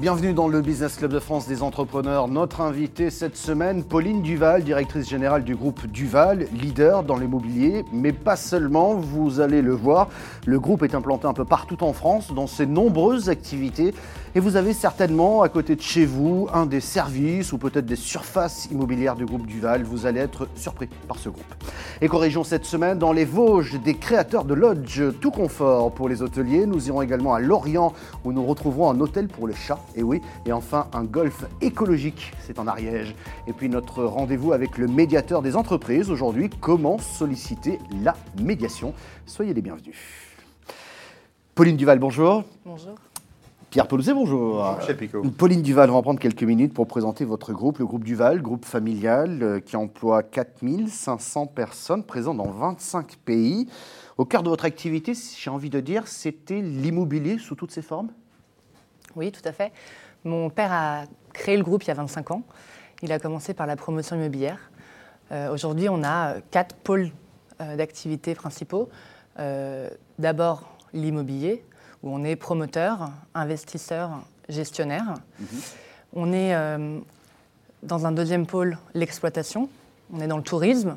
Bienvenue dans le Business Club de France des entrepreneurs. Notre invitée cette semaine, Pauline Duval, directrice générale du groupe Duval, leader dans l'immobilier, mais pas seulement, vous allez le voir. Le groupe est implanté un peu partout en France dans ses nombreuses activités et vous avez certainement à côté de chez vous un des services ou peut-être des surfaces immobilières du groupe Duval. Vous allez être surpris par ce groupe. Et corrigeons cette semaine dans les Vosges des créateurs de lodge tout confort pour les hôteliers. Nous irons également à Lorient où nous retrouverons un hôtel pour les chats. Et oui, et enfin un golf écologique, c'est en Ariège. Et puis notre rendez-vous avec le médiateur des entreprises aujourd'hui, comment solliciter la médiation. Soyez les bienvenus. Pauline Duval, bonjour. Bonjour. Pierre Pelouzet, bonjour. Picot. Pauline Duval, on va prendre quelques minutes pour présenter votre groupe, le groupe Duval, groupe familial euh, qui emploie 4500 personnes présentes dans 25 pays. Au cœur de votre activité, j'ai envie de dire, c'était l'immobilier sous toutes ses formes? Oui, tout à fait. Mon père a créé le groupe il y a 25 ans. Il a commencé par la promotion immobilière. Euh, Aujourd'hui, on a euh, quatre pôles euh, d'activité principaux. Euh, D'abord, l'immobilier, où on est promoteur, investisseur, gestionnaire. On est dans un deuxième pôle, l'exploitation. On est dans le tourisme,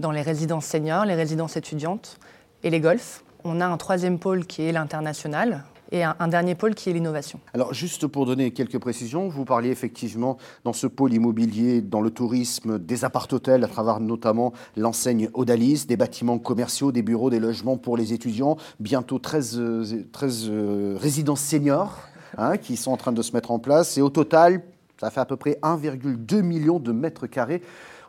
dans les résidences seniors, les résidences étudiantes et les golfs. On a un troisième pôle qui est l'international et un, dernier pôle qui est l'innovation. Alors, juste pour donner quelques précisions, vous parliez effectivement dans ce pôle immobilier, dans le tourisme, des appart-hôtels, à travers notamment l'enseigne Odalis, des bâtiments commerciaux, des bureaux, des logements pour les étudiants, bientôt 13, euh, 13 euh, résidences seniors hein, qui sont en train de se mettre en place. Et au total, ça fait à peu près 1,2 million de mètres carrés.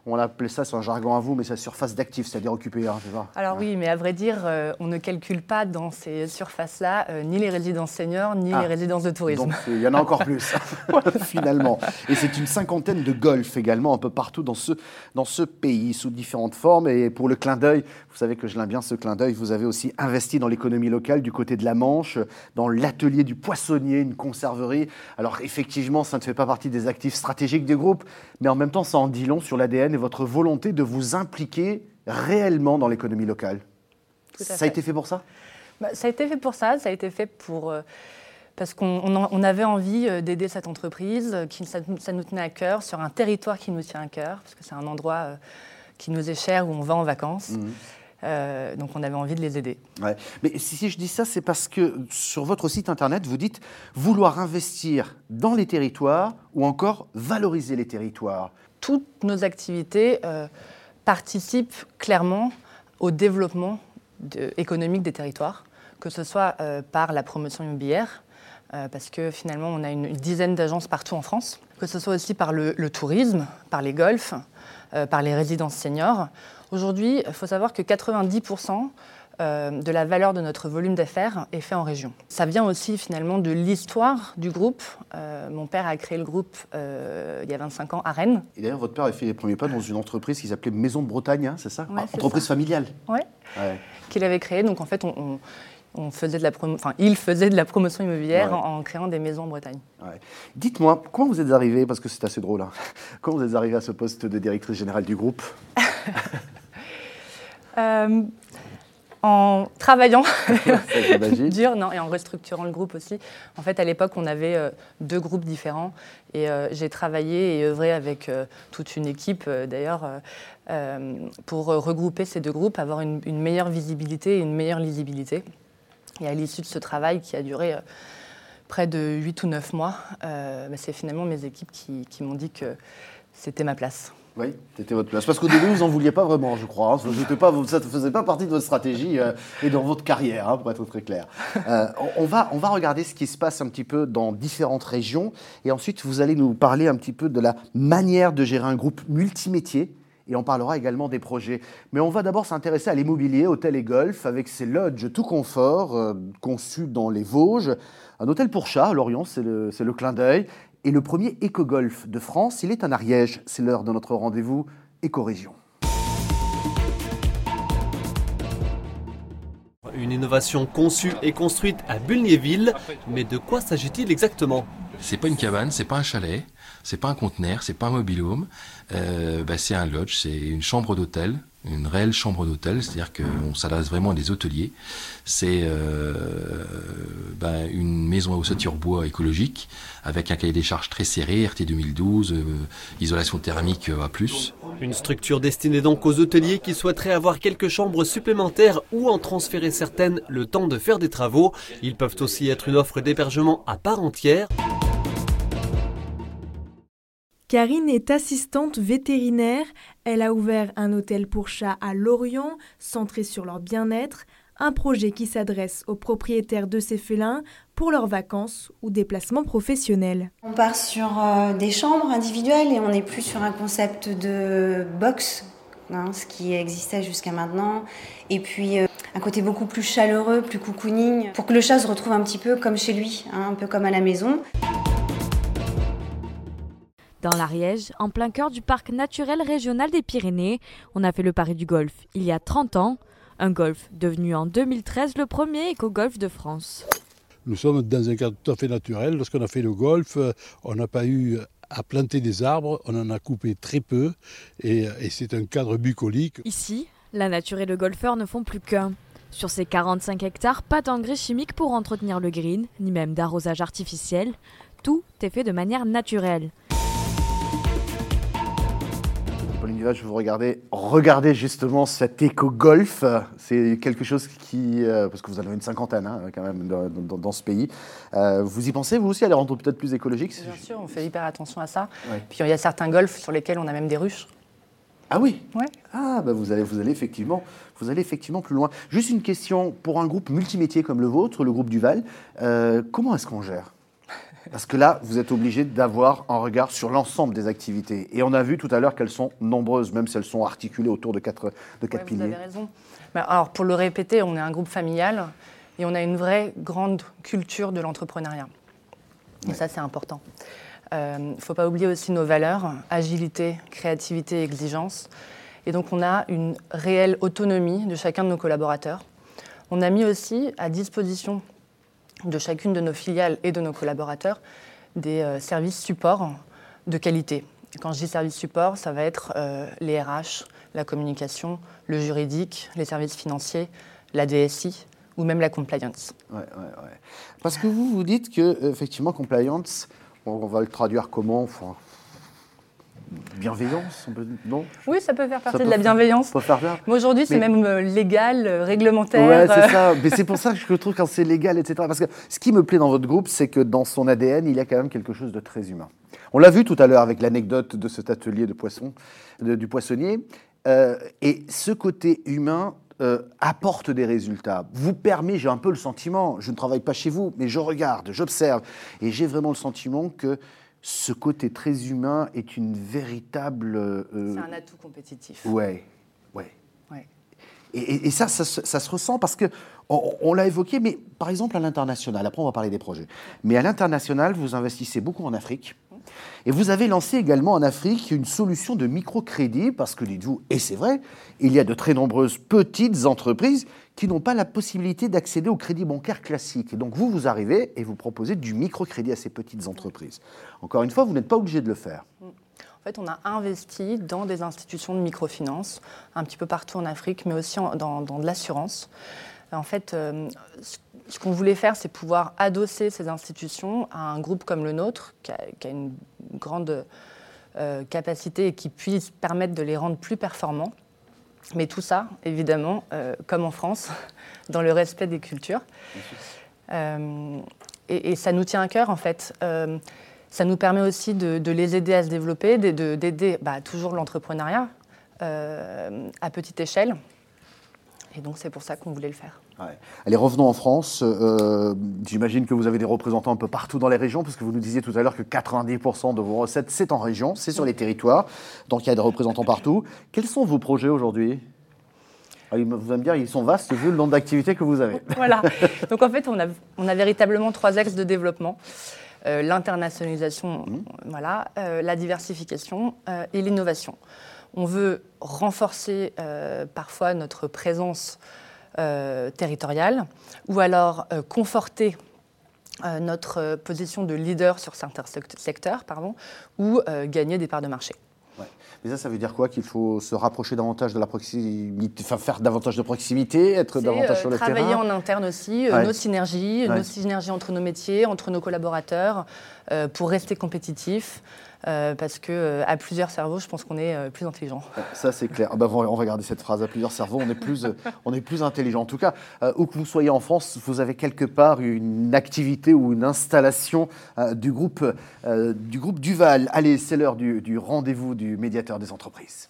On appelait ça, c'est un jargon à vous, mais c'est la surface d'actifs, c'est-à-dire occupée, hein, c'est ça Alors oui, mais à vrai dire, euh, on ne calcule pas dans ces surfaces-là euh, ni les résidences seniors, ni Ah. les résidences de tourisme. Donc il y en a encore plus, finalement. Et c'est une cinquantaine de golfs également, un peu partout dans ce, dans ce pays, sous différentes formes. Et pour le clin d'œil, vous savez que je l'aime bien ce clin d'œil, vous avez aussi investi dans l'économie locale du côté de la Manche, dans l'atelier du poissonnier, une conserverie. Alors effectivement, ça ne fait pas partie des actifs stratégiques du groupe, mais en même temps, ça en dit long sur l'ADN et votre volonté de vous impliquer réellement dans l'économie locale. À Ça a été fait pour ça? Bah, ça a été fait pour ça, ça a été fait pour... euh, parce qu'on avait envie euh, d'aider cette entreprise, euh, qui, ça, nous- ça nous tenait à cœur, sur un territoire qui nous tient à cœur, parce que c'est un endroit euh, qui nous est cher, où on va en vacances. Euh, donc on avait envie de les aider. Ouais. Mais si, je dis ça, c'est parce que sur votre site internet, vous dites vouloir investir dans les territoires ou encore valoriser les territoires. Toutes nos activités euh, participent clairement au développement de- économique des territoires, que ce soit euh, par la promotion immobilière, euh, parce que finalement on a une, une dizaine d'agences partout en France, que ce soit aussi par le, le tourisme, par les golfs, par les résidences seniors. Aujourd'hui, il faut savoir que 90% euh, de la valeur de notre volume d'affaires est fait en région. Ça vient aussi finalement de l'histoire du groupe. Euh, mon père a créé le groupe euh, il y a 25 ans à Rennes. Et d'ailleurs, votre père a fait les premiers pas dans une entreprise qui s'appelait Maison de Bretagne, hein, c'est ça? Ouais, Ah, Entreprise ça. familiale. Ouais. qu'il avait créé. Donc en fait, on, on- on faisait de la promo- enfin, il faisait de la promotion immobilière Ouais. en, en créant des maisons en Bretagne. Ouais. Dites-moi, comment vous êtes arrivé, parce que c'est assez drôle, hein, comment vous êtes arrivé à ce poste de directrice générale du groupe Euh, en travaillant dur, non, et en restructurant le groupe aussi. En fait, à l'époque, on avait euh, deux groupes différents et euh, j'ai travaillé et œuvré avec toute une équipe, d'ailleurs, pour regrouper ces deux groupes, avoir une, une meilleure visibilité et une meilleure lisibilité. Et à l'issue de ce travail qui a duré euh, près de 8 ou 9 mois, euh, bah, c'est finalement mes équipes qui, qui m'ont dit que c'était ma place. Oui, c'était votre place. Parce qu'au début, vous n'en vouliez pas vraiment, je crois. hein. Ça n'était pas- ça ne faisait pas partie de votre stratégie euh, et dans votre carrière, hein, pour être très clair. Euh, on, on va, on va regarder ce qui se passe un petit peu dans différentes régions. Et ensuite, vous allez nous parler un petit peu de la manière de gérer un groupe multimétier. Et on parlera également des projets. Mais on va d'abord s'intéresser à l'immobilier, hôtel et golf, avec ses lodges tout confort, euh, conçus dans les Vosges. Un hôtel pour chat, à Lorient, c'est le, clin d'œil. Et le premier éco-golf de France, il est en Ariège. C'est l'heure de notre rendez-vous Éco-Région. Une innovation conçue et construite à Bulgnéville, mais de quoi s'agit-il exactement? C'est pas une cabane, c'est pas un chalet. C'est pas un conteneur, c'est pas un mobilhome, euh, bah, c'est un lodge, c'est une chambre d'hôtel, une réelle chambre d'hôtel, c'est-à-dire qu'on s'adresse vraiment à des hôteliers. C'est euh, bah, une maison à ossature bois écologique avec un cahier des charges très serré, RT 2012, euh, isolation thermique à plus. Une structure destinée donc aux hôteliers qui souhaiteraient avoir quelques chambres supplémentaires ou en transférer certaines le temps de faire des travaux. Ils peuvent aussi être une offre d'hébergement à part entière. Karine est assistante vétérinaire. Elle a ouvert un hôtel pour chats à Lorient, centré sur leur bien-être, un projet qui s'adresse aux propriétaires de ces félins pour leurs vacances ou déplacements professionnels. On part sur euh, des chambres individuelles et on n'est plus sur un concept de box, hein, ce qui existait jusqu'à maintenant. Et puis euh, un côté beaucoup plus chaleureux, plus cocooning, pour que le chat se retrouve un petit peu comme chez lui, hein, un peu comme à la maison. Dans l'Ariège, en plein cœur du parc naturel régional des Pyrénées, on a fait le pari du golf il y a 30 ans. Un golf devenu en 2013 le premier éco-golf de France. Nous sommes dans un cadre tout à fait naturel. Lorsqu'on a fait le golf, on n'a pas eu à planter des arbres, on en a coupé très peu et, et c'est un cadre bucolique. Ici, la nature et le golfeur ne font plus qu'un. Sur ces 45 hectares, pas d'engrais chimiques pour entretenir le green, ni même d'arrosage artificiel. Tout est fait de manière naturelle. Duval, je vous regardais, regardez justement cet éco-golf. C'est quelque chose qui, euh, parce que vous en avez une cinquantaine hein, quand même dans, dans- dans ce pays. Euh, vous y pensez vous aussi à les rendre peut-être plus écologiques Bien sûr, on fait hyper attention à ça. Ouais. Puis il y a certains golfs sur lesquels on a même des ruches. Ah oui? Ouais. Ah bah vous allez, vous allez effectivement, vous allez effectivement plus loin. Juste une question pour un groupe multimétier comme le vôtre, le groupe Duval. euh, comment est-ce qu'on gère? Parce que là, vous êtes obligé d'avoir un regard sur l'ensemble des activités. Et on a vu tout à l'heure qu'elles sont nombreuses, même si elles sont articulées autour de quatre, de quatre Ouais, vous piliers. avez raison. Mais alors, pour le répéter, on est un groupe familial et on a une vraie grande culture de l'entrepreneuriat. Et ça, c'est important. Il ne faut pas oublier aussi nos valeurs, agilité, créativité, exigence. Et donc, on a une réelle autonomie de chacun de nos collaborateurs. On a mis aussi à disposition de chacune de nos filiales et de nos collaborateurs des euh, services support de qualité. Quand je dis services support, ça va être euh, les RH, la communication, le juridique, les services financiers, la DSI ou même la compliance. Ouais, ouais, ouais. Parce que vous, vous dites que, effectivement, compliance, on, va le traduire comment? Bienveillance on peut- Non Oui, ça peut faire partie peut de la faire- bienveillance. Faire ça Mais aujourd'hui, c'est Mais- même euh, légal, euh, réglementaire. Ouais, euh, c'est ça. Mais c'est pour ça que je trouve quand c'est légal, etc. Parce que ce qui me plaît dans votre groupe, c'est que dans son ADN, il y a quand même quelque chose de très humain. On l'a vu tout à l'heure avec l'anecdote de cet atelier de poisson, de- du poissonnier. Euh, et ce côté humain euh, apporte des résultats, vous permet, j'ai un peu le sentiment, je ne travaille pas chez vous, mais je regarde, j'observe, et j'ai vraiment le sentiment que ce côté très humain est une véritable... euh, C'est un atout compétitif. Ouais, ouais. Ouais. Et, et- et ça, ça, se- ça se ressent parce que on, on l'a évoqué, mais par exemple à l'international, après on va parler des projets, mais à l'international, vous investissez beaucoup en Afrique. Et vous avez lancé également en Afrique une solution de microcrédit, parce que dites-vous, et c'est vrai, il y a de très nombreuses petites entreprises qui n'ont pas la possibilité d'accéder au crédit bancaire classique. Et donc vous, vous arrivez et vous proposez du microcrédit à ces petites entreprises. Encore une fois, vous n'êtes pas obligé de le faire. En fait, on a investi dans des institutions de microfinance, un petit peu partout en Afrique, mais aussi dans de l'assurance. En fait, euh, ce qu'on voulait faire, c'est pouvoir adosser ces institutions à un groupe comme le nôtre, qui a, une grande euh, capacité et qui puisse permettre de les rendre plus performants. Mais tout ça, évidemment, euh, comme en France, dans le respect des cultures. Euh, et, ça nous tient à cœur, en fait. Ça nous permet aussi de, les aider à se développer, de- de- d'aider bah, toujours l'entrepreneuriat à petite échelle. Et donc, c'est pour ça qu'on voulait le faire. Ouais. Allez, revenons en France. Euh, J'imagine que vous avez des représentants un peu partout dans les régions, parce que vous nous disiez tout à l'heure que 90% de vos recettes, c'est en région, c'est sur les territoires. Donc il y a des représentants partout. Quels sont vos projets aujourd'hui? Ah, Vous allez me dire, ils sont vastes vu le nombre d'activités que vous avez. Voilà. Donc en fait, on a, on a véritablement trois axes de développement. Euh, L'internationalisation, voilà, euh, la diversification et l'innovation. On veut renforcer parfois notre présence territoriale ou alors euh, conforter notre position de leader sur certains secteurs pardon, ou gagner des parts de marché. Mais ça, ça veut dire quoi Qu'il faut se rapprocher davantage de la proximité, enfin faire davantage de proximité, être davantage sur le terrain Travailler en interne aussi, nos synergies, nos synergies entre nos métiers, entre nos collaborateurs, pour rester compétitifs. Euh, parce que euh, à plusieurs cerveaux, je pense qu'on est euh, plus intelligent. Ça, c'est clair. Ah bah, on va garder cette phrase à plusieurs cerveaux, on est plus, on est plus intelligent. En tout cas, où que vous soyez en France, vous avez quelque part une activité ou une installation du, groupe, du groupe Duval. Allez, c'est l'heure du, du rendez-vous du médiateur des entreprises.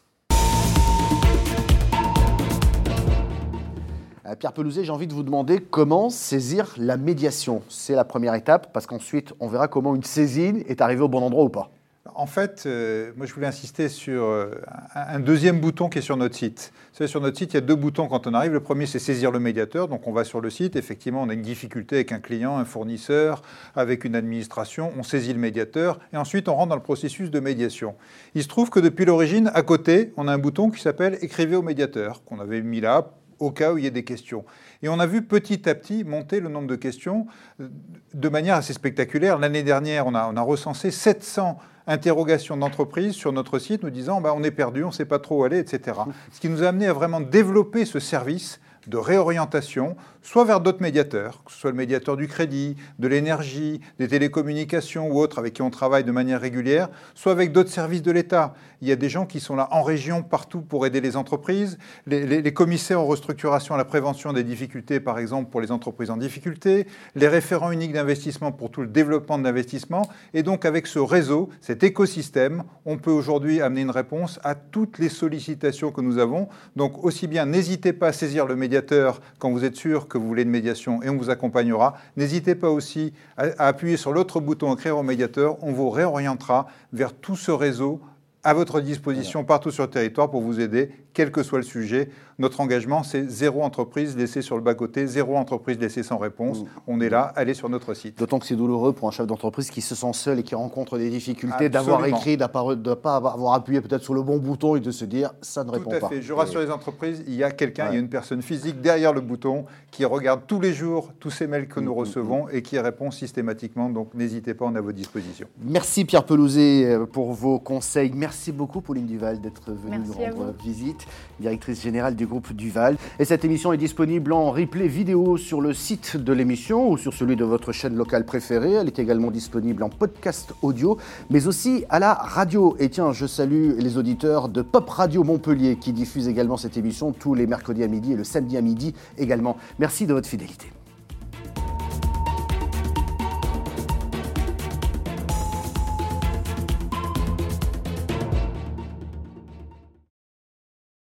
Pierre Pelouzet, j'ai envie de vous demander comment saisir la médiation. C'est la première étape, parce qu'ensuite, on verra comment une saisine est arrivée au bon endroit ou pas. En fait, euh, moi je voulais insister sur euh, un deuxième bouton qui est sur notre site. Savez, sur notre site, il y a deux boutons quand on arrive. Le premier, c'est saisir le médiateur. Donc on va sur le site. Effectivement, on a une difficulté avec un client, un fournisseur, avec une administration. On saisit le médiateur et ensuite on rentre dans le processus de médiation. Il se trouve que depuis l'origine, à côté, on a un bouton qui s'appelle Écrivez au médiateur, qu'on avait mis là au cas où il y ait des questions. Et on a vu petit à petit monter le nombre de questions euh, de manière assez spectaculaire. L'année dernière, on a, recensé 700 interrogations d'entreprises sur notre site nous disant bah, on est perdu, on ne sait pas trop où aller, etc. Ce qui nous a amené à vraiment développer ce service de réorientation, soit vers d'autres médiateurs, que ce soit le médiateur du crédit, de l'énergie, des télécommunications ou autres avec qui on travaille de manière régulière, soit avec d'autres services de l'État. Il y a des gens qui sont là en région, partout, pour aider les entreprises. Les, commissaires en restructuration à la prévention des difficultés, par exemple, pour les entreprises en difficulté. Les référents uniques d'investissement pour tout le développement de l'investissement. Et donc, avec ce réseau, cet écosystème, on peut aujourd'hui amener une réponse à toutes les sollicitations que nous avons. Donc, aussi bien, n'hésitez pas à saisir le médiateur quand vous êtes sûr que vous voulez une médiation et on vous accompagnera. N'hésitez pas aussi à, à appuyer sur l'autre bouton Écrire au médiateur. On vous réorientera vers tout ce réseau à votre disposition partout sur le territoire pour vous aider, quel que soit le sujet. Notre engagement, c'est zéro entreprise laissée sur le bas-côté, zéro entreprise laissée sans réponse. Mmh. On est là, allez sur notre site. D'autant que c'est douloureux pour un chef d'entreprise qui se sent seul et qui rencontre des difficultés d'avoir écrit, de ne pas avoir appuyé peut-être sur le bon bouton et de se dire ça ne répond pas. Tout à fait. Je rassure les entreprises, il y a quelqu'un, il y a une personne physique derrière le bouton qui regarde tous les jours tous ces mails que nous mmh, mmh, recevons et qui répond systématiquement. Donc n'hésitez pas, on est à votre disposition. Merci Pierre Pelouzet euh, pour vos conseils. Merci beaucoup Pauline Duval d'être venue nous rendre visite, directrice générale du groupe Duval. Et cette émission est disponible en replay vidéo sur le site de l'émission ou sur celui de votre chaîne locale préférée. Elle est également disponible en podcast audio, mais aussi à la radio. Et tiens, je salue les auditeurs de Pop Radio Montpellier qui diffusent également cette émission tous les mercredis à midi et le samedi à midi également. Merci de votre fidélité.